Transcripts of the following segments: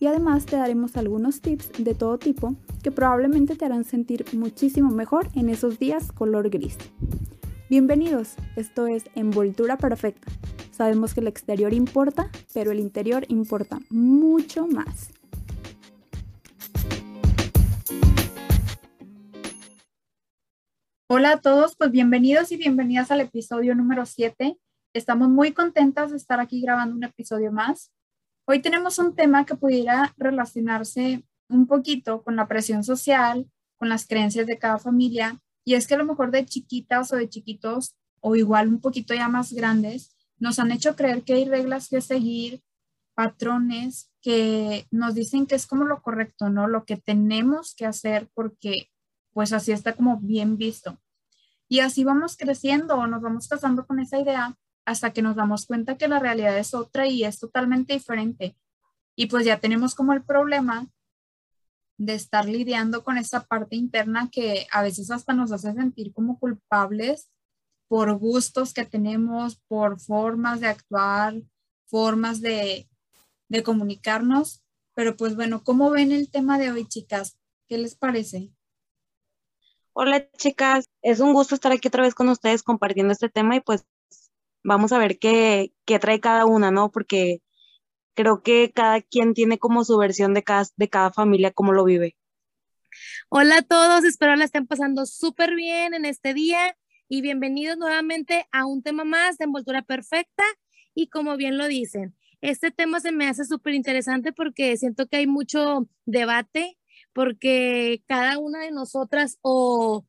y además te daremos algunos tips de todo tipo que probablemente te harán sentir muchísimo mejor en esos días color gris. Bienvenidos, esto es Envoltura Perfecta. Sabemos que el exterior importa, pero el interior importa mucho más. Hola a todos, pues bienvenidos y bienvenidas al episodio número 7. Estamos muy contentas de estar aquí grabando un episodio más. Hoy tenemos un tema que pudiera relacionarse un poquito con la presión social, con las creencias de cada familia, y es que a lo mejor de chiquitas o de chiquitos, o igual un poquito ya más grandes, nos han hecho creer que hay reglas que seguir, patrones que nos dicen que es como lo correcto, ¿no? Lo que tenemos que hacer porque pues así está como bien visto. Y así vamos creciendo o nos vamos casando con esa idea hasta que nos damos cuenta que la realidad es otra y es totalmente diferente. Y pues ya tenemos como el problema de estar lidiando con esa parte interna que a veces hasta nos hace sentir como culpables por gustos que tenemos, por formas de actuar, formas de, de comunicarnos. Pero pues bueno, ¿cómo ven el tema de hoy, chicas? ¿Qué les parece? Hola, chicas. Es un gusto estar aquí otra vez con ustedes compartiendo este tema y pues vamos a ver qué, trae cada una, ¿no? Porque creo que cada quien tiene como su versión de cada, de cada familia, cómo lo vive. Hola a todos, espero la estén pasando súper bien en este día y bienvenidos nuevamente a un tema más de envoltura perfecta y como bien lo dicen, este tema se me hace súper interesante porque siento que hay mucho debate porque cada una de nosotras o,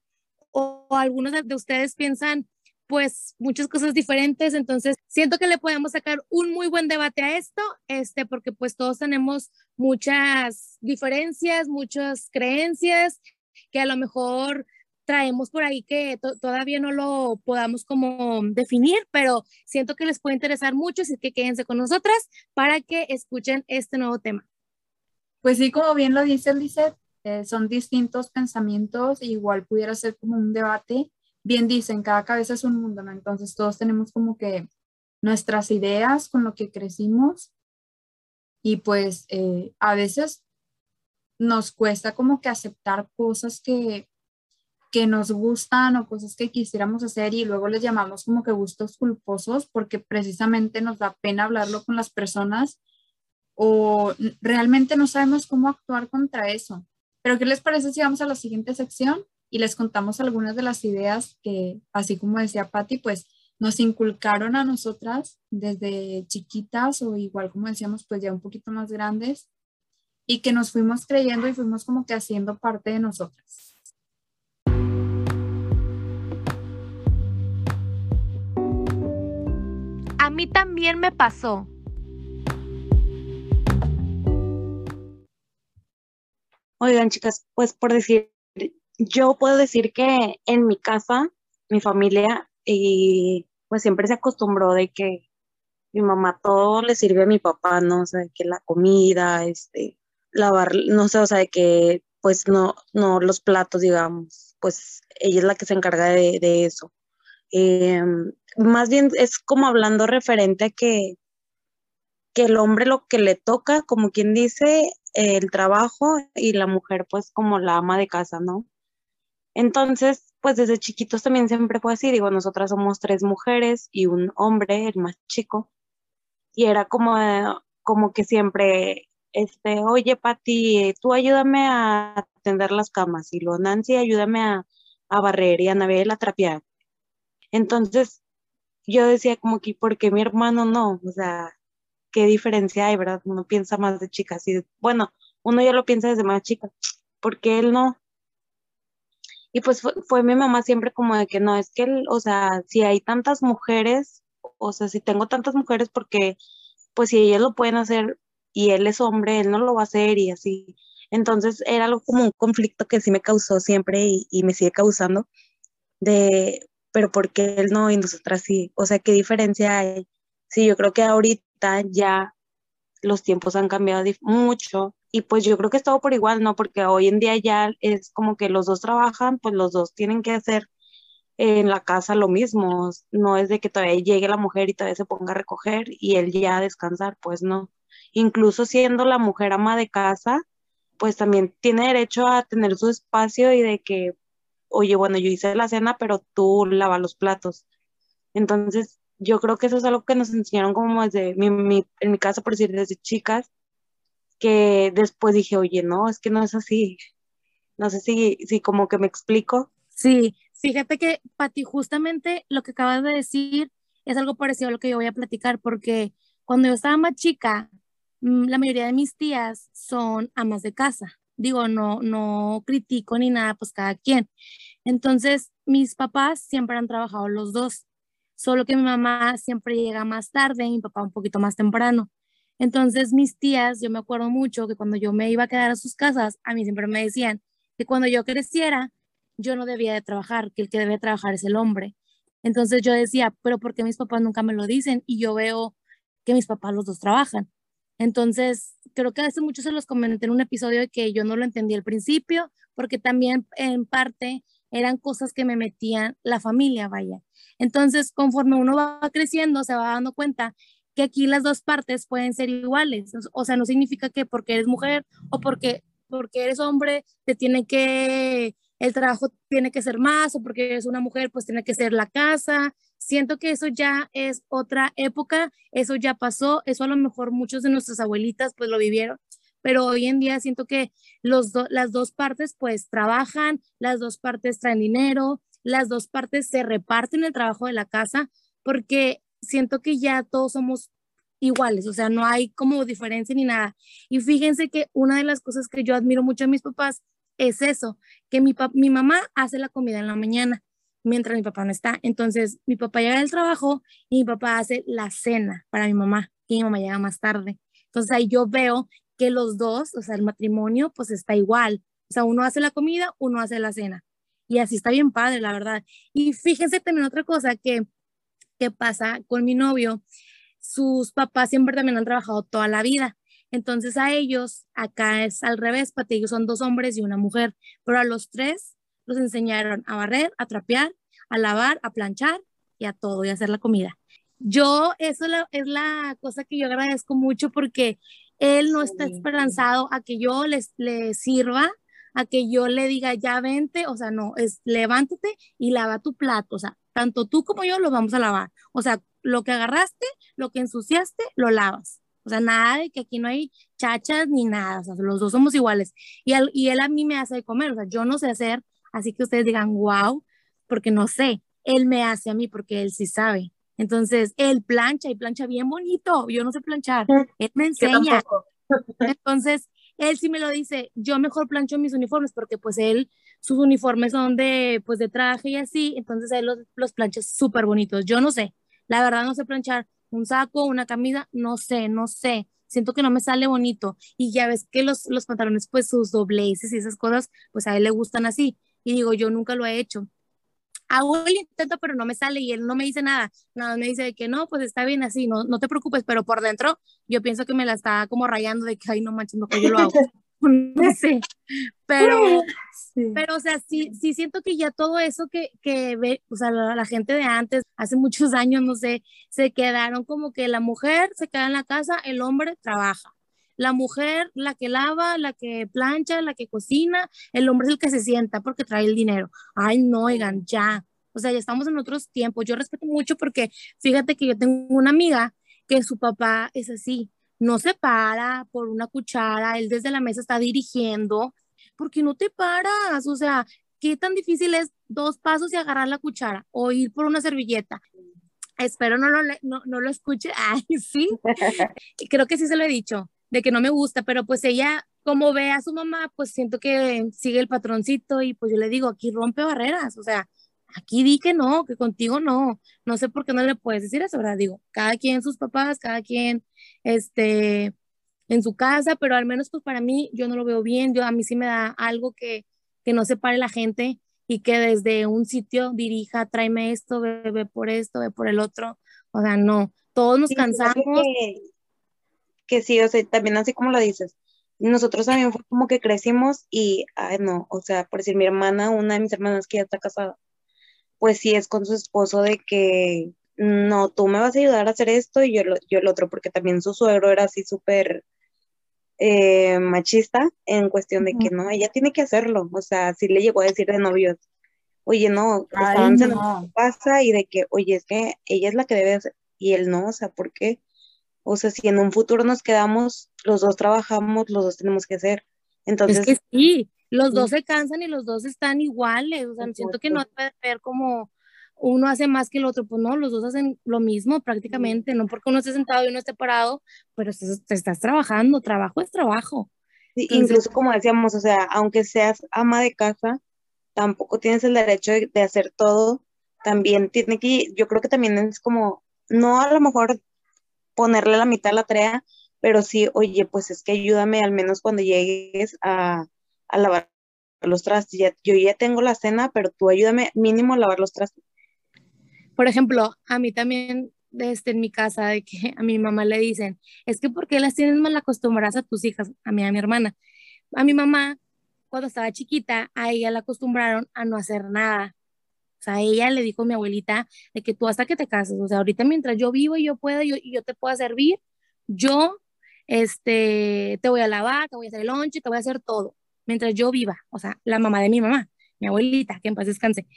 o, algunos de ustedes piensan pues muchas cosas diferentes, entonces siento que le podemos sacar un muy buen debate a esto, este, porque pues todos tenemos muchas diferencias, muchas creencias que a lo mejor traemos por ahí que todavía no lo podamos como definir, pero siento que les puede interesar mucho, así que quédense con nosotras para que escuchen este nuevo tema. Pues sí, como bien lo dice Lizeth, eh, son distintos pensamientos, igual pudiera ser como un debate bien dicen, cada cabeza es un mundo, ¿no? Entonces todos tenemos como que nuestras ideas con lo que crecimos y pues eh, a veces nos cuesta como que aceptar cosas que, que nos gustan o cosas que quisiéramos hacer y luego les llamamos como que gustos culposos porque precisamente nos da pena hablarlo con las personas o realmente no sabemos cómo actuar contra eso. Pero ¿qué les parece si vamos a la siguiente sección? Y les contamos algunas de las ideas que, así como decía Patti, pues nos inculcaron a nosotras desde chiquitas o igual como decíamos, pues ya un poquito más grandes y que nos fuimos creyendo y fuimos como que haciendo parte de nosotras. A mí también me pasó. Oigan, chicas, pues por decir yo puedo decir que en mi casa, mi familia, y pues siempre se acostumbró de que mi mamá todo le sirve a mi papá, ¿no? O sea, que la comida, este, lavar, no sé, o sea, de que pues no, no los platos, digamos, pues ella es la que se encarga de, eso. Em, más bien es como hablando referente a que, que el hombre lo que le toca, como quien dice, el trabajo y la mujer pues como la ama de casa, ¿no? Entonces, pues desde chiquitos también siempre fue así, digo, nosotras somos tres mujeres y un hombre, el más chico, y era como, como que siempre, este, oye, Pati, tú ayúdame a atender las camas, y luego Nancy, ayúdame a, barrer y a navegar la trapear. Entonces, yo decía como que, ¿por qué mi hermano no? O sea, ¿qué diferencia hay, verdad? Uno piensa más de chicas y, bueno, uno ya lo piensa desde más chica, ¿por qué él no? Y pues fue, mi mamá siempre como de que no, es que, o sea, si hay tantas mujeres, o sea, si tengo tantas mujeres, porque pues si ellas lo pueden hacer y él es hombre, él no lo va a hacer y así. Entonces era como un conflicto que sí me causó siempre y, y me sigue causando de, pero ¿por qué él no y nosotras sí? O sea, ¿qué diferencia hay? Sí, yo creo que ahorita ya los tiempos han cambiado mucho y pues yo creo que es todo por igual, ¿no? Porque hoy en día ya es como que los dos trabajan, pues los dos tienen que hacer en la casa lo mismo, no es de que todavía llegue la mujer y todavía se ponga a recoger y él ya a descansar, pues no. Incluso siendo la mujer ama de casa, pues también tiene derecho a tener su espacio y de que, oye, bueno, yo hice la cena, pero tú lava los platos. Entonces, yo creo que eso es algo que nos enseñaron como desde mi, en mi casa, por decir, desde chicas, que después dije, oye, no, es que no es así. No sé si, si como que me explico. Sí, fíjate que, Pati, justamente lo que acabas de decir es algo parecido a lo que yo voy a platicar, porque cuando yo estaba más chica, mm, la mayoría de mis tías son amas de casa. Digo, no, no critico ni nada, pues cada quien. Entonces, mis papás siempre han trabajado los dos solo que mi mamá siempre llega más tarde y mi papá un poquito más temprano. Entonces mis tías, yo me acuerdo mucho que cuando yo me iba a quedar a sus casas, a mí siempre me decían que cuando yo creciera, yo no debía de trabajar, que el que debe trabajar es el hombre. Entonces yo decía, pero ¿por qué mis papás nunca me lo dicen? Y yo veo que mis papás los dos trabajan. Entonces, creo que hace mucho se los comenté en un episodio de que yo no lo entendí al principio, porque también en parte eran cosas que me metían la familia, vaya. Entonces, conforme uno va creciendo, se va dando cuenta que aquí las dos partes pueden ser iguales. O sea, no significa que porque eres mujer o porque, porque eres hombre te tiene que, el trabajo tiene que ser más o porque eres una mujer pues tiene que ser la casa. Siento que eso ya es otra época, eso ya pasó, eso a lo mejor muchos de nuestras abuelitas pues lo vivieron, pero hoy en día siento que los las dos partes pues trabajan, las dos partes traen dinero, las dos partes se reparten el trabajo de la casa porque siento que ya todos somos iguales, o sea, no hay como diferencia ni nada. Y fíjense que una de las cosas que yo admiro mucho a mis papás es eso, que mi, mi mamá hace la comida en la mañana mientras mi papá no está. Entonces, mi papá llega del trabajo y mi papá hace la cena para mi mamá y mi mamá llega más tarde. Entonces ahí yo veo que los dos, o sea, el matrimonio, pues está igual. O sea, uno hace la comida, uno hace la cena. Y así está bien padre, la verdad. Y fíjense también otra cosa que, que pasa con mi novio. Sus papás siempre también han trabajado toda la vida. Entonces a ellos, acá es al revés, para ellos son dos hombres y una mujer, pero a los tres los enseñaron a barrer, a trapear, a lavar, a planchar y a todo, y a hacer la comida. Yo, eso es la cosa que yo agradezco mucho porque él no está esperanzado a que yo les, le sirva a que yo le diga, ya vente, o sea, no, es levántate y lava tu plato, o sea, tanto tú como yo lo vamos a lavar, o sea, lo que agarraste, lo que ensuciaste, lo lavas. O sea, nada de que aquí no hay chachas ni nada, o sea, los dos somos iguales. Y, y él a mí me hace de comer, o sea, yo no sé hacer, así que ustedes digan, wow, porque no sé, él me hace a mí porque él sí sabe. Entonces, él plancha y plancha bien bonito, yo no sé planchar, él me enseña. Entonces, él sí me lo dice, yo mejor plancho mis uniformes porque pues él, sus uniformes son de, pues de traje y así, entonces él los, los plancha súper bonitos. Yo no sé, la verdad no sé planchar un saco, una camisa, no sé, no sé. Siento que no me sale bonito. Y ya ves que los, los pantalones, pues sus dobleces y esas cosas, pues a él le gustan así. Y digo, yo nunca lo he hecho hago el intento, pero no me sale y él no me dice nada. Nada, me dice que no, pues está bien así, no, no te preocupes, pero por dentro yo pienso que me la está como rayando de que, ay, no manches, que yo lo hago. no sé, pero, pero, o sea, sí, sí siento que ya todo eso que, que ve, o sea, la, la, gente de antes, hace muchos años, no sé, se quedaron como que la mujer se queda en la casa, el hombre trabaja la mujer, la que lava, la que plancha, la que cocina, el hombre es el que se sienta porque trae el dinero. Ay, no, oigan, ya. O sea, ya estamos en otros tiempos. Yo respeto mucho porque fíjate que yo tengo una amiga que su papá es así, no se para por una cuchara, él desde la mesa está dirigiendo, porque no te paras, o sea, ¿qué tan difícil es dos pasos y agarrar la cuchara o ir por una servilleta? Espero no lo, no, no lo escuche. Ay, sí. Creo que sí se lo he dicho de que no me gusta, pero pues ella, como ve a su mamá, pues siento que sigue el patroncito y pues yo le digo, aquí rompe barreras, o sea, aquí di que no, que contigo no, no sé por qué no le puedes decir eso, ¿verdad? Digo, cada quien sus papás, cada quien, este, en su casa, pero al menos pues para mí yo no lo veo bien, yo a mí sí me da algo que, que no separe la gente y que desde un sitio dirija, tráeme esto, ve, por esto, ve por el otro, o sea, no, todos nos cansamos. Que, que, sí, o sea, también así como lo dices, nosotros también fue como que crecimos y, ay, no, o sea, por decir, mi hermana, una de mis hermanas que ya está casada, pues sí es con su esposo de que, no, tú me vas a ayudar a hacer esto y yo, yo el otro, porque también su suegro era así súper eh, machista en cuestión de que no, ella tiene que hacerlo, o sea, sí le llegó a decir de novios, oye, no, estaban no. pasa y de que, oye, es que ella es la que debe hacer, y él no, o sea, ¿por qué? O sea, si en un futuro nos quedamos, los dos trabajamos, los dos tenemos que hacer. Entonces. Es que sí, los dos se cansan y los dos están iguales. O sea, siento que no puede ver como uno hace más que el otro. Pues no, los dos hacen lo mismo prácticamente. No porque uno esté sentado y uno esté parado, pero te estás trabajando. Trabajo es trabajo. Sí, incluso como decíamos, o sea, aunque seas ama de casa, tampoco tienes el derecho de, de hacer todo. También tiene que, yo creo que también es como, no a lo mejor ponerle la mitad a la tarea, pero sí, oye, pues es que ayúdame al menos cuando llegues a, lavar los trastes. yo ya tengo la cena, pero tú ayúdame mínimo a lavar los trastes. Por ejemplo, a mí también desde en mi casa, de que a mi mamá le dicen, es que ¿por qué las tienes mal acostumbradas a tus hijas? A mí, a mi hermana. A mi mamá, cuando estaba chiquita, a ella la acostumbraron a no hacer nada. O sea, ella le dijo a mi abuelita de que tú hasta que te cases, o sea, ahorita mientras yo vivo y yo puedo yo, yo te puedo servir, yo este, te voy a lavar, te voy a hacer el lonche, te voy a hacer todo, mientras yo viva, o sea, la mamá de mi mamá, mi abuelita, que en paz descanse.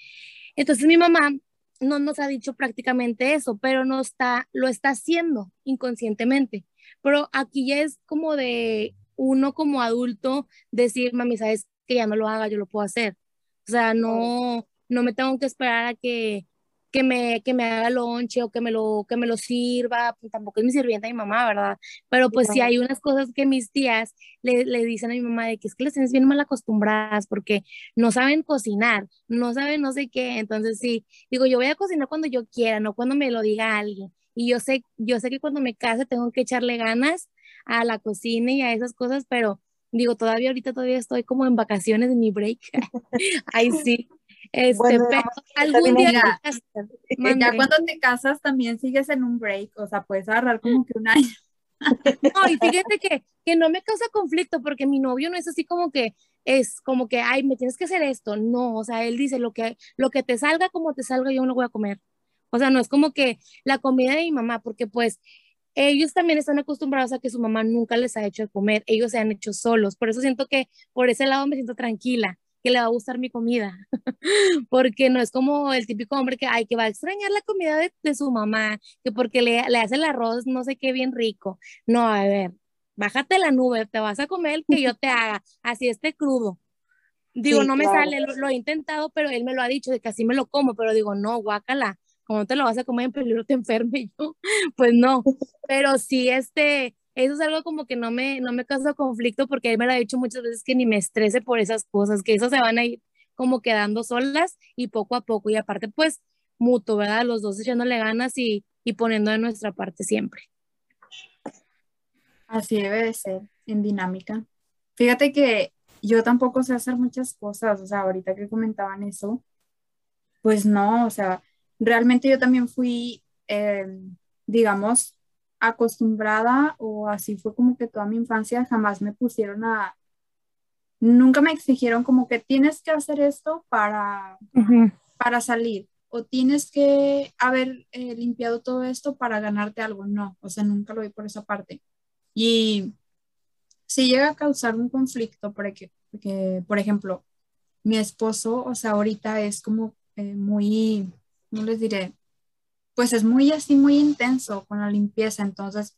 Entonces mi mamá no nos ha dicho prácticamente eso, pero no está, lo está haciendo inconscientemente. Pero aquí ya es como de uno como adulto decir, mami, sabes que ya no lo haga, yo lo puedo hacer. O sea, no, no me tengo que esperar a que, que me, que me haga lonche o que me lo, que me lo sirva, pues tampoco es mi sirvienta mi mamá, ¿verdad? Pero pues sí hay unas cosas que mis tías le, le, dicen a mi mamá de que es que las tienes bien mal acostumbradas porque no saben cocinar, no saben no sé qué, entonces sí, digo, yo voy a cocinar cuando yo quiera, no cuando me lo diga alguien. Y yo sé, yo sé que cuando me case tengo que echarle ganas a la cocina y a esas cosas, pero digo, todavía ahorita todavía estoy como en vacaciones en mi break. Ay, sí. Este, algún día ya cuando te casas también sigues en un break, o sea, puedes agarrar como que un año. No, y fíjate que, que no me causa conflicto porque mi novio no es así como que es como que, ay, me tienes que hacer esto. No, o sea, él dice lo que, lo que te salga como te salga, yo no lo voy a comer. O sea, no es como que la comida de mi mamá, porque pues ellos también están acostumbrados a que su mamá nunca les ha hecho de comer, ellos se han hecho solos. Por eso siento que por ese lado me siento tranquila que le va a gustar mi comida, porque no es como el típico hombre que, ay, que va a extrañar la comida de, su mamá, que porque le, le, hace el arroz no sé qué bien rico. No, a ver, bájate la nube, te vas a comer el que yo te haga, así esté crudo. Digo, no me sale, lo, he intentado, pero él me lo ha dicho de que así me lo como, pero digo, no, guácala, como te lo vas a comer en peligro te enferme yo, pues no, pero sí, este, eso es algo como que no me, no me causa conflicto porque él me lo ha dicho muchas veces que ni me estrese por esas cosas, que esas se van a ir como quedando solas y poco a poco. Y aparte, pues, mutuo, ¿verdad? Los dos echándole ganas y, y poniendo de nuestra parte siempre. Así debe de ser, en dinámica. Fíjate que yo tampoco sé hacer muchas cosas, o sea, ahorita que comentaban eso, pues no, o sea, realmente yo también fui, eh, digamos, acostumbrada o así fue como que toda mi infancia, jamás me pusieron a, nunca me exigieron como que tienes que hacer esto para, para salir o tienes que haber eh, limpiado todo esto para ganarte algo. No, o sea, nunca lo vi por esa parte. Y si llega a causar un conflicto, porque, porque por ejemplo, mi esposo, o sea, ahorita es como eh, muy, no les diré, pues es muy así, muy intenso con la limpieza, entonces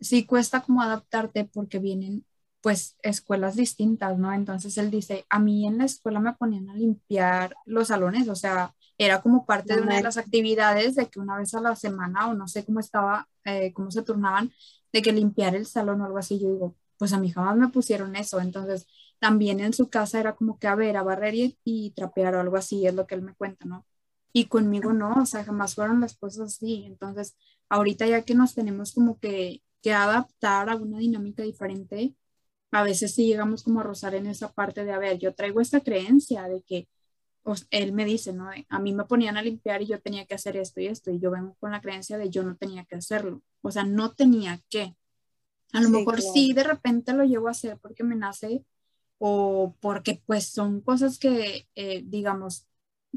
sí cuesta como adaptarte porque vienen pues escuelas distintas, ¿no? Entonces él dice, a mí en la escuela me ponían a limpiar los salones, o sea, era como parte de una de las actividades de que una vez a la semana o no sé cómo estaba, eh, cómo se turnaban, de que limpiar el salón o algo así. Yo digo, pues a mí jamás me pusieron eso. Entonces también en su casa era como que a ver, a barrer y, y trapear o algo así, es lo que él me cuenta, ¿no? Y conmigo no, o sea, jamás fueron las cosas así. Entonces, ahorita ya que nos tenemos como que, que adaptar a una dinámica diferente, a veces sí llegamos como a rozar en esa parte de, a ver, yo traigo esta creencia de que él me dice, ¿no? A mí me ponían a limpiar y yo tenía que hacer esto y esto, y yo vengo con la creencia de yo no tenía que hacerlo, o sea, no tenía que. A lo mejor sí, de repente lo llevo a hacer porque me nace o porque pues son cosas que, eh, digamos,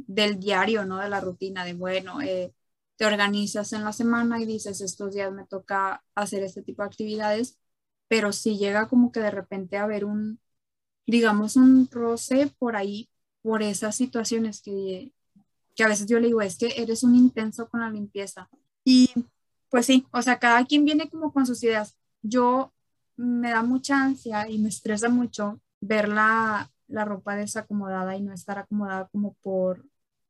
del diario, ¿no? De la rutina, de bueno, eh, te organizas en la semana y dices, estos días me toca hacer este tipo de actividades, pero si llega como que de repente a haber un, digamos, un roce por ahí, por esas situaciones que, que a veces yo le digo, es que eres un intenso con la limpieza. Y pues sí, o sea, cada quien viene como con sus ideas. Yo me da mucha ansia y me estresa mucho ver la, la ropa desacomodada y no estar acomodada como por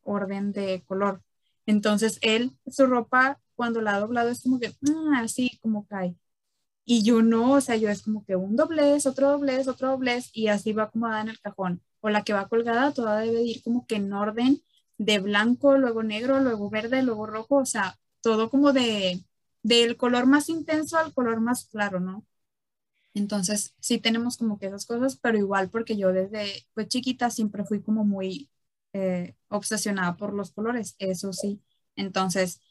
orden de color. Entonces él, su ropa, cuando la ha doblado es como que, ah, así como cae. Y yo no, o sea, yo es como que un doblez, otro doblez, otro doblez, y así va acomodada en el cajón. O la que va colgada, toda debe ir como que en orden de blanco, luego negro, luego verde, luego rojo, o sea, todo como de del color más intenso al color más claro, ¿no? Entonces, sí tenemos como que esas cosas, pero igual porque yo desde pues chiquita siempre fui como muy eh, obsesionada por los colores, eso sí. Entonces,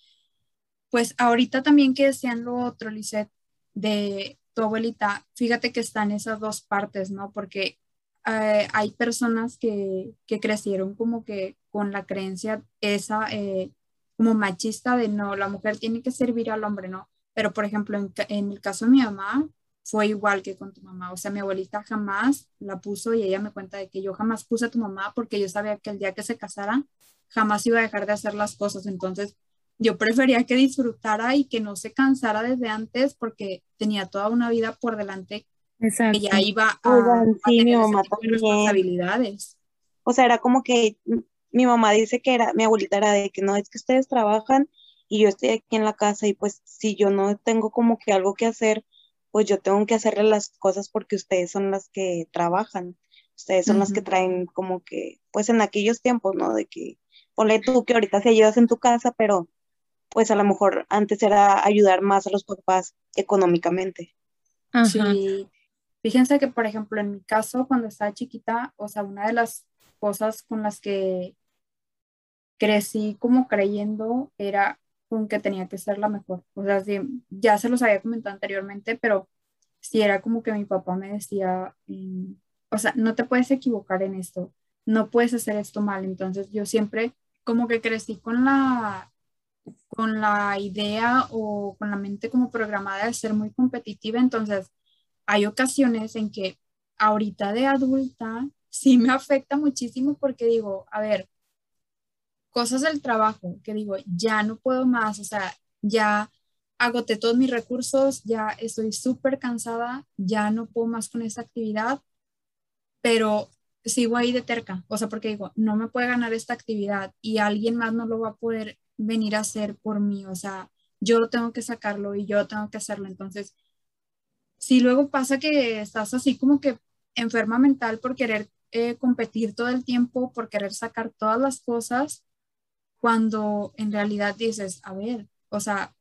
pues ahorita también que decían lo otro, Lisette, de tu abuelita, fíjate que están esas dos partes, ¿no? Porque eh, hay personas que, que, crecieron como que con la creencia esa eh, como machista de no, la mujer tiene que servir al hombre, ¿no? Pero por ejemplo, en, en el caso de mi mamá, fue igual que con tu mamá. O sea, mi abuelita jamás la puso y ella me cuenta de que yo jamás puse a tu mamá porque yo sabía que el día que se casara jamás iba a dejar de hacer las cosas. Entonces, yo prefería que disfrutara y que no se cansara desde antes porque tenía toda una vida por delante Exacto. que ya iba a, tener responsabilidades. O sea, era como que mi mamá dice que era, mi abuelita era de que no, es que ustedes trabajan y yo estoy aquí en la casa y pues si yo no tengo como que algo que hacer, pues yo tengo que hacerle las cosas porque ustedes son las que trabajan, ustedes son las que traen como que, pues en aquellos tiempos, ¿no? De que, ponle tú que ahorita se ayudas en tu casa, pero pues a lo mejor antes era ayudar más a los papás económicamente. Sí. Fíjense que, por ejemplo, en mi caso, cuando estaba chiquita, o sea, una de las cosas con las que crecí como creyendo era con que tenía que ser la mejor. O sea, sí, ya se los había comentado anteriormente, pero sí era como que mi papá me decía, mm, o sea, no te puedes equivocar en esto, no puedes hacer esto mal. Entonces yo siempre como que crecí con la con la idea o con la mente como programada de ser muy competitiva. Entonces, hay ocasiones en que ahorita de adulta sí me afecta muchísimo porque digo, a ver, cosas del trabajo que digo, ya no puedo más, o sea, ya agoté todos mis recursos, ya estoy súper cansada, ya no puedo más con esa actividad, pero sigo ahí de terca, o sea, porque digo, no me puede ganar esta actividad y alguien más no lo va a poder venir a hacer por mí, o sea, yo tengo que sacarlo y yo tengo que hacerlo, entonces, si luego pasa que estás así como que enferma mental por querer eh, competir todo el tiempo, por querer sacar todas las cosas, cuando en realidad dices, a ver, o sea,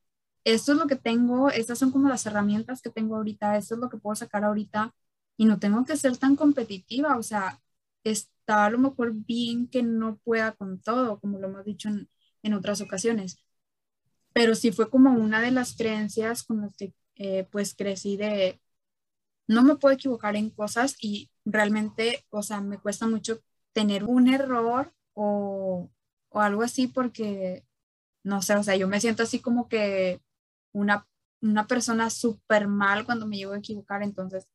esto es lo que tengo, estas son como las herramientas que tengo ahorita, esto es lo que puedo sacar ahorita y no tengo que ser tan competitiva, o sea, está a lo mejor bien que no pueda con todo, como lo hemos dicho en, en otras ocasiones, pero sí fue como una de las creencias con las que eh, pues crecí de no me puedo equivocar en cosas y realmente, o sea, me cuesta mucho tener un error o, o algo así porque, no sé, o sea, yo me siento así como que una, una persona súper mal cuando me llego a equivocar, entonces,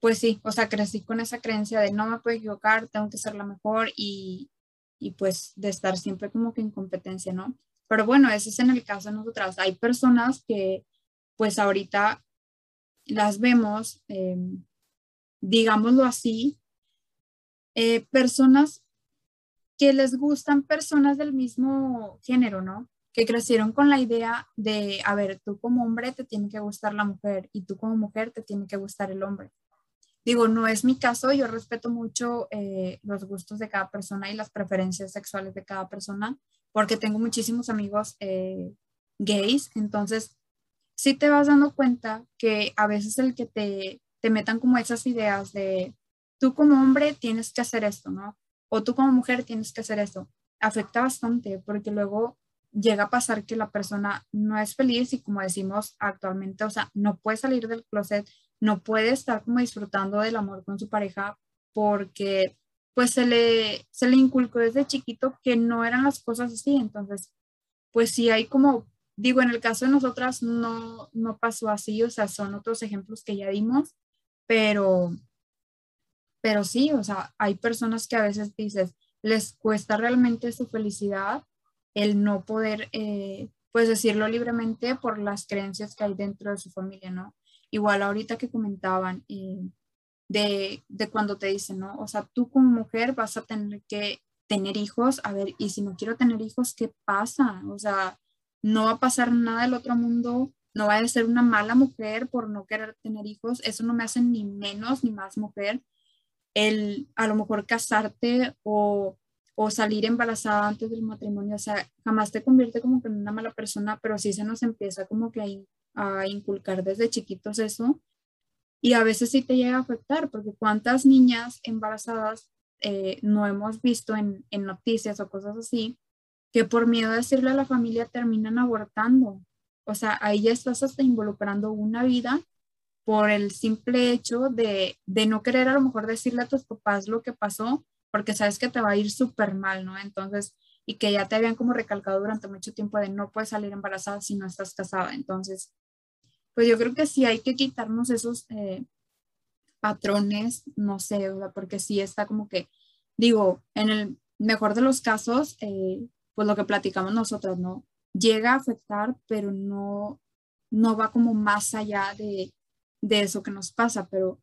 pues sí, o sea, crecí con esa creencia de no me puedo equivocar, tengo que ser la mejor y, y pues de estar siempre como que en competencia, ¿no? Pero bueno, ese es en el caso de nosotras. Hay personas que pues ahorita las vemos, eh, digámoslo así, eh, personas que les gustan personas del mismo género, ¿no? Que crecieron con la idea de, a ver, tú como hombre te tiene que gustar la mujer y tú como mujer te tiene que gustar el hombre. Digo, no es mi caso, yo respeto mucho eh, los gustos de cada persona y las preferencias sexuales de cada persona, porque tengo muchísimos amigos eh, gays, entonces sí te vas dando cuenta que a veces el que te, te metan como esas ideas de tú como hombre tienes que hacer esto, ¿no? O tú como mujer tienes que hacer esto, afecta bastante porque luego llega a pasar que la persona no es feliz y como decimos actualmente, o sea, no puede salir del closet, no puede estar como disfrutando del amor con su pareja porque pues se le, se le inculcó desde chiquito que no eran las cosas así. Entonces, pues sí hay como, digo, en el caso de nosotras no, no pasó así, o sea, son otros ejemplos que ya dimos, pero, pero sí, o sea, hay personas que a veces dices, les cuesta realmente su felicidad el no poder, eh, pues decirlo libremente por las creencias que hay dentro de su familia, ¿no? Igual ahorita que comentaban, eh, de, de cuando te dicen, ¿no? O sea, tú como mujer vas a tener que tener hijos, a ver, y si no quiero tener hijos, ¿qué pasa? O sea, no va a pasar nada del otro mundo, no va a ser una mala mujer por no querer tener hijos, eso no me hace ni menos ni más mujer. El a lo mejor casarte o, o salir embarazada antes del matrimonio, o sea, jamás te convierte como que en una mala persona, pero sí se nos empieza como que a, a inculcar desde chiquitos eso y a veces sí te llega a afectar, porque cuántas niñas embarazadas eh, no hemos visto en, en, noticias o cosas así, que por miedo a decirle a la familia terminan abortando. O sea, ahí ya estás hasta involucrando una vida por el simple hecho de, de no querer a lo mejor decirle a tus papás lo que pasó, porque sabes que te va a ir súper mal, ¿no? Entonces, y que ya te habían como recalcado durante mucho tiempo de no puedes salir embarazada si no estás casada. Entonces, pues yo creo que sí hay que quitarnos esos eh, patrones, no sé, porque sí está como que, digo, en el mejor de los casos, eh, pues lo que platicamos nosotros, ¿no? Llega a afectar, pero no, no va como más allá de, de eso que nos pasa, pero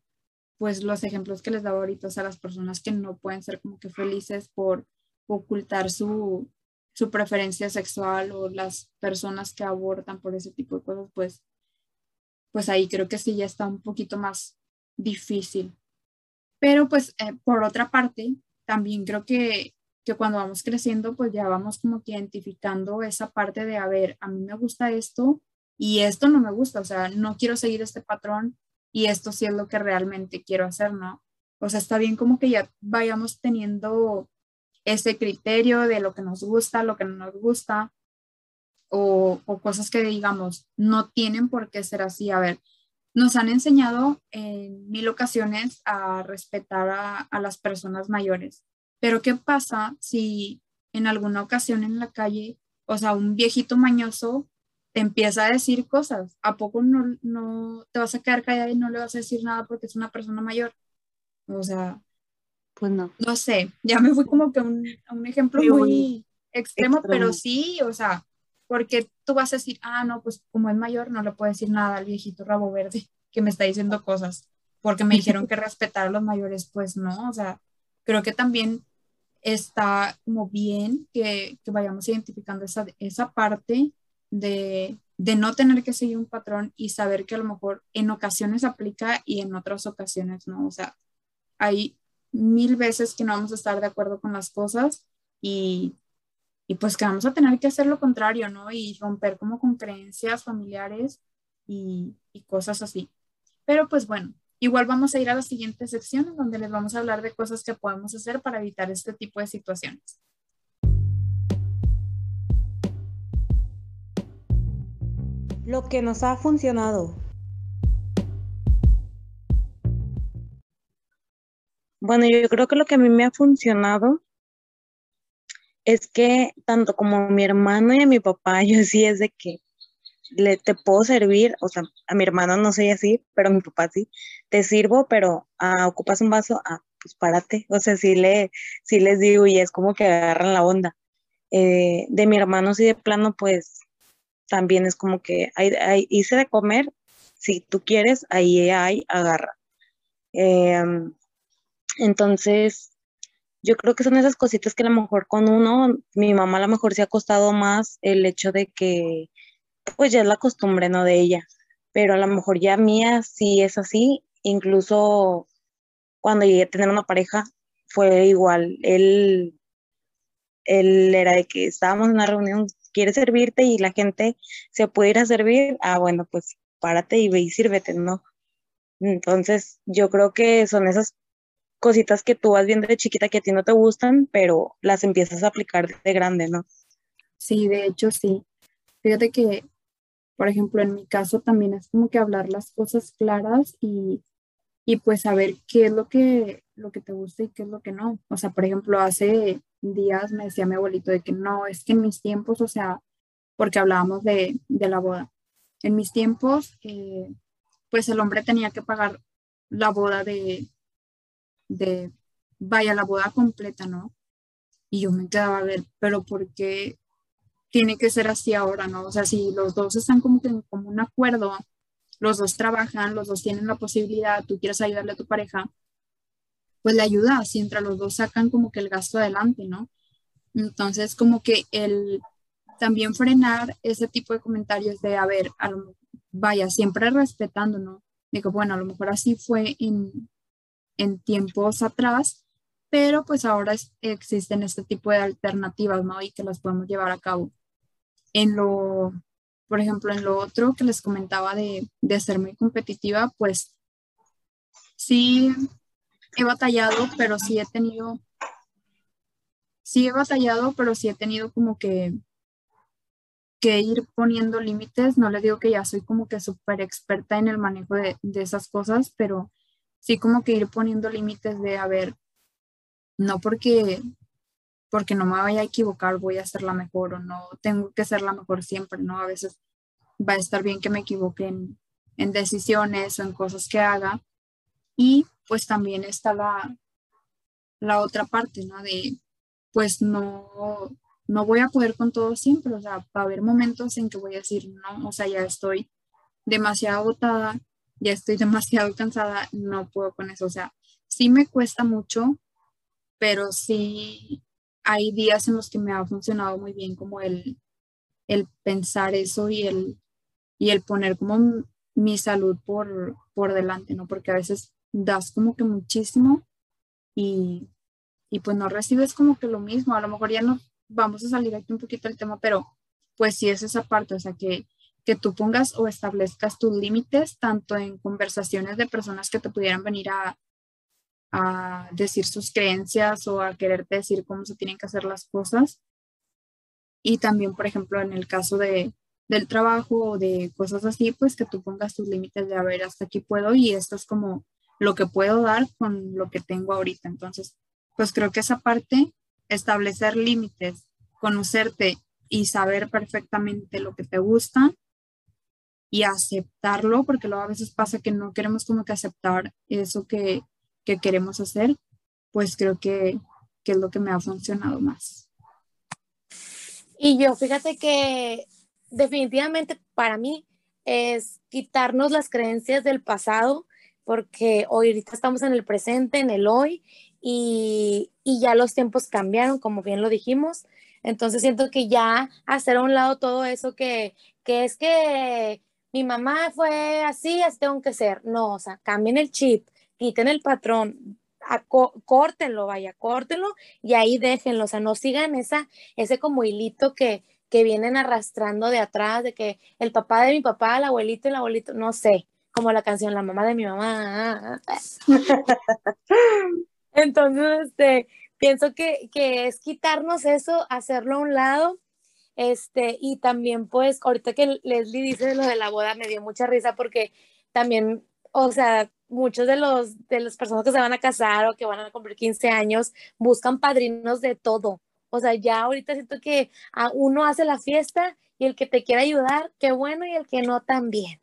pues los ejemplos que les daba ahorita, o sea, las personas que no pueden ser como que felices por ocultar su, su preferencia sexual o las personas que abortan por ese tipo de cosas, pues pues ahí creo que sí ya está un poquito más difícil. Pero pues eh, por otra parte, también creo que, que cuando vamos creciendo, pues ya vamos como que identificando esa parte de, a ver, a mí me gusta esto y esto no me gusta, o sea, no quiero seguir este patrón y esto sí es lo que realmente quiero hacer, ¿no? O sea, está bien como que ya vayamos teniendo ese criterio de lo que nos gusta, lo que no nos gusta, o, cosas que digamos no tienen por qué ser así. A ver, nos han enseñado en mil ocasiones a respetar a, a, las personas mayores, pero ¿qué pasa si en alguna ocasión en la calle, o sea, un viejito mañoso te empieza a decir cosas? ¿A poco no, no te vas a quedar callada y no le vas a decir nada porque es una persona mayor? O sea, pues no. No sé, ya me fui como que un, a un ejemplo muy extremo, extremo, pero sí, o sea, porque tú vas a decir, ah, no, pues como es mayor, no le puedo decir nada al viejito rabo verde que me está diciendo cosas, porque me dijeron que respetar a los mayores, pues no, o sea, creo que también está como bien que, que vayamos identificando esa, esa parte de, de no tener que seguir un patrón y saber que a lo mejor en ocasiones aplica y en otras ocasiones no, o sea, hay mil veces que no vamos a estar de acuerdo con las cosas y y pues que vamos a tener que hacer lo contrario, ¿no? Y romper como con creencias familiares y, y cosas así. Pero pues bueno, igual vamos a ir a la siguiente sección donde les vamos a hablar de cosas que podemos hacer para evitar este tipo de situaciones. Lo que nos ha funcionado. Bueno, yo creo que lo que a mí me ha funcionado es que tanto como mi hermano y a mi papá, yo sí es de que le, te puedo servir, o sea, a mi hermano no soy así, pero a mi papá sí, te sirvo, pero ah, ocupas un vaso, ah, pues párate, o sea, sí, le, sí les digo y es como que agarran la onda. Eh, de mi hermano sí de plano, pues también es como que hay, hice de comer, si tú quieres, ahí hay, agarra. Em, entonces, yo creo que son esas cositas que a lo mejor con uno, mi mamá a lo mejor se ha costado más el hecho de que, pues ya es la costumbre, ¿no? De ella, pero a lo mejor ya mía sí es así, incluso cuando llegué a tener una pareja fue igual, él, él era de que estábamos en una reunión quiere servirte y la gente se puede ir a servir, ah, bueno, pues párate y ve y sírvete, ¿no? Entonces, yo creo que son esas cositas que tú vas viendo de chiquita que a ti no te gustan, pero las empiezas a aplicar de grande, ¿no? Sí, de hecho sí. Fíjate que, por ejemplo, en mi caso también es como que hablar las cosas claras y, y pues saber qué es lo que, lo que te gusta y qué es lo que no. O sea, por ejemplo, hace días me decía mi abuelito de que no, es que en mis tiempos, o sea, porque hablábamos de, de la boda, en mis tiempos, eh, pues el hombre tenía que pagar la boda de, de, vaya, la boda completa, ¿no? Y yo me quedaba a ver, pero ¿por qué tiene que ser así ahora, no? O sea, si los dos están como que en común acuerdo, los dos trabajan, los dos tienen la posibilidad, tú quieres ayudarle a tu pareja, pues le ayuda, si entre los dos sacan como que el gasto adelante, ¿no? Entonces, como que el también frenar ese tipo de comentarios de, a ver, a lo, vaya, siempre respetando, ¿no? Digo, bueno, a lo mejor así fue en, en tiempos atrás, pero pues ahora existen este tipo de alternativas, ¿no? Y que las podemos llevar a cabo. En lo, por ejemplo, en lo otro que les comentaba de, de ser muy competitiva, pues sí he batallado, pero sí he tenido, sí he batallado, pero sí he tenido como que que ir poniendo límites. No le digo que ya soy como que súper experta en el manejo de, de, esas cosas, pero sí como que ir poniendo límites de, a ver, no porque, porque no me vaya a equivocar voy a ser la mejor o no tengo que ser la mejor siempre, ¿no? A veces va a estar bien que me equivoque en, en decisiones o en cosas que haga. Y pues también está la, la otra parte, ¿no? De, pues no, no voy a poder con todo siempre, o sea, va a haber momentos en que voy a decir, no, o sea, ya estoy demasiado agotada, ya estoy demasiado cansada, no puedo con eso. O sea, sí me cuesta mucho, pero sí hay días en los que me ha funcionado muy bien como el, el pensar eso y el, y el poner como mi salud por, por delante, ¿no? Porque a veces das como que muchísimo y, y pues no recibes como que lo mismo. A lo mejor ya no vamos a salir aquí un poquito del tema, pero pues sí es esa parte, o sea, que que tú pongas o establezcas tus límites, tanto en conversaciones de personas que te pudieran venir a, a decir sus creencias o a quererte decir cómo se tienen que hacer las cosas. Y también, por ejemplo, en el caso de, del trabajo o de cosas así, pues que tú pongas tus límites de, a ver, hasta aquí puedo y esto es como lo que puedo dar con lo que tengo ahorita. Entonces, pues creo que esa parte, establecer límites, conocerte y saber perfectamente lo que te gusta, y aceptarlo, porque luego a veces pasa que no queremos como que aceptar eso que, que queremos hacer, pues creo que, que es lo que me ha funcionado más. Y yo, fíjate que definitivamente para mí es quitarnos las creencias del pasado, porque hoy ahorita estamos en el presente, en el hoy, y, y, ya los tiempos cambiaron, como bien lo dijimos. Entonces siento que ya hacer a un lado todo eso que, que es que mi mamá fue así, así tengo que ser. No, o sea, cambien el chip, quiten el patrón, córtenlo, vaya, córtenlo y ahí déjenlo, o sea, no sigan esa, ese como hilito que, que vienen arrastrando de atrás, de que el papá de mi papá, el abuelito y el abuelito, no sé, como la canción La mamá de mi mamá. Entonces, este, pienso que, que es quitarnos eso, hacerlo a un lado este, y también pues ahorita que Leslie dice lo de la boda me dio mucha risa porque también, o sea, muchos de los de las personas que se van a casar o que van a cumplir 15 años buscan padrinos de todo. O sea, ya ahorita siento que a uno hace la fiesta y el que te quiera ayudar, qué bueno, y el que no también.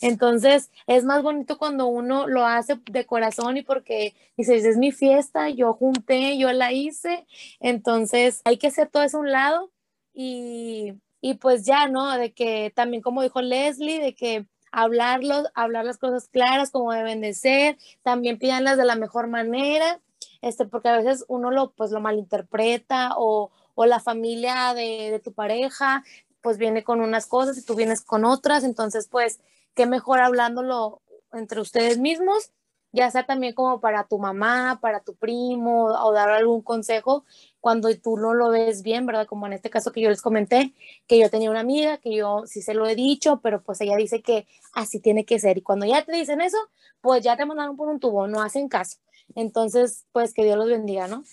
Entonces, es más bonito cuando uno lo hace de corazón y porque dice, es mi fiesta, yo junté, yo la hice. Entonces, hay que hacer todo eso a un lado y, y pues ya, ¿no? De que también como dijo Leslie, de que hablarlo, hablar las cosas claras como deben de ser, también pídanlas de la mejor manera, este, porque a veces uno lo, pues, lo malinterpreta o, o la familia de, de, tu pareja, pues viene con unas cosas y tú vienes con otras, entonces, pues, qué mejor hablándolo entre ustedes mismos, ya sea también como para tu mamá, para tu primo o dar algún consejo, cuando tú no lo ves bien, ¿verdad? Como en este caso que yo les comenté, que yo tenía una amiga, que yo sí se lo he dicho, pero pues ella dice que así tiene que ser. Y cuando ya te dicen eso, pues ya te mandaron por un tubo, no hacen caso. Entonces, pues que Dios los bendiga, ¿no?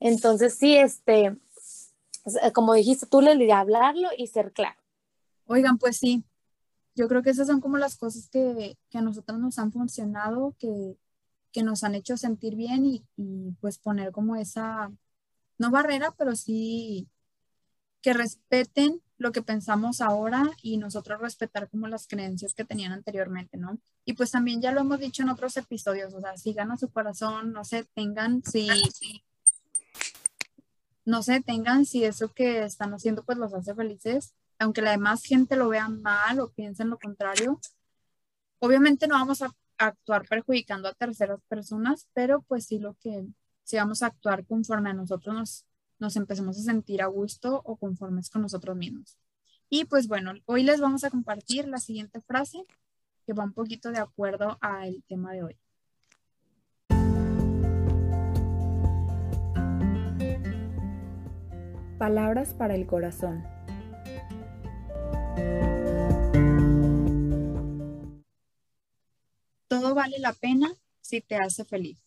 Entonces, sí, este, como dijiste tú, le hablarlo y ser claro. Oigan, pues sí, yo creo que esas son como las cosas que, que a nosotros nos han funcionado, que, que nos han hecho sentir bien y, y pues poner como esa no barrera, pero sí que respeten lo que pensamos ahora y nosotros respetar como las creencias que tenían anteriormente, ¿no? Y pues también ya lo hemos dicho en otros episodios, o sea, sigan a su corazón, no se tengan si, no se tengan si eso que están haciendo pues los hace felices, aunque la demás gente lo vea mal o piensen lo contrario. Obviamente no vamos a actuar perjudicando a terceras personas, pero pues sí lo que si vamos a actuar conforme a nosotros nos, nos empecemos a sentir a gusto o conformes con nosotros mismos. Y pues bueno, hoy les vamos a compartir la siguiente frase que va un poquito de acuerdo al tema de hoy. Palabras para el corazón. Todo vale la pena si te hace feliz.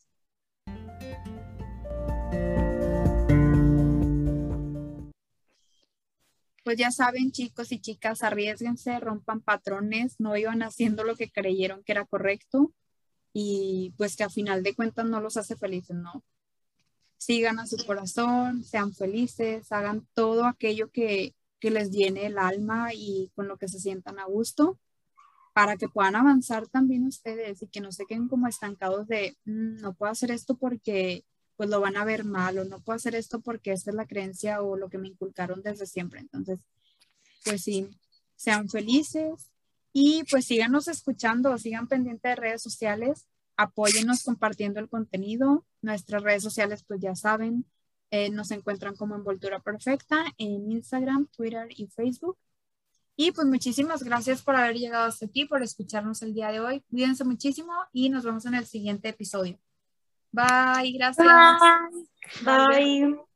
pues ya saben, chicos y chicas, arriesguense, rompan patrones, no iban haciendo lo que creyeron que era correcto y pues que a final de cuentas no los hace felices, ¿no? Sigan a su corazón, sean felices, hagan todo aquello que, que les llene el alma y con lo que se sientan a gusto para que puedan avanzar también ustedes y que no se queden como estancados de mm, no puedo hacer esto porque pues lo van a ver mal o no puedo hacer esto porque esta es la creencia o lo que me inculcaron desde siempre. Entonces, pues sí, sean felices y pues síganos escuchando, sigan pendientes de redes sociales, apóyennos compartiendo el contenido. Nuestras redes sociales, pues ya saben, eh, nos encuentran como Envoltura Perfecta en Instagram, Twitter y Facebook. Y pues muchísimas gracias por haber llegado hasta aquí, por escucharnos el día de hoy. Cuídense muchísimo y nos vemos en el siguiente episodio. Bye, gracias. Bye. Bye.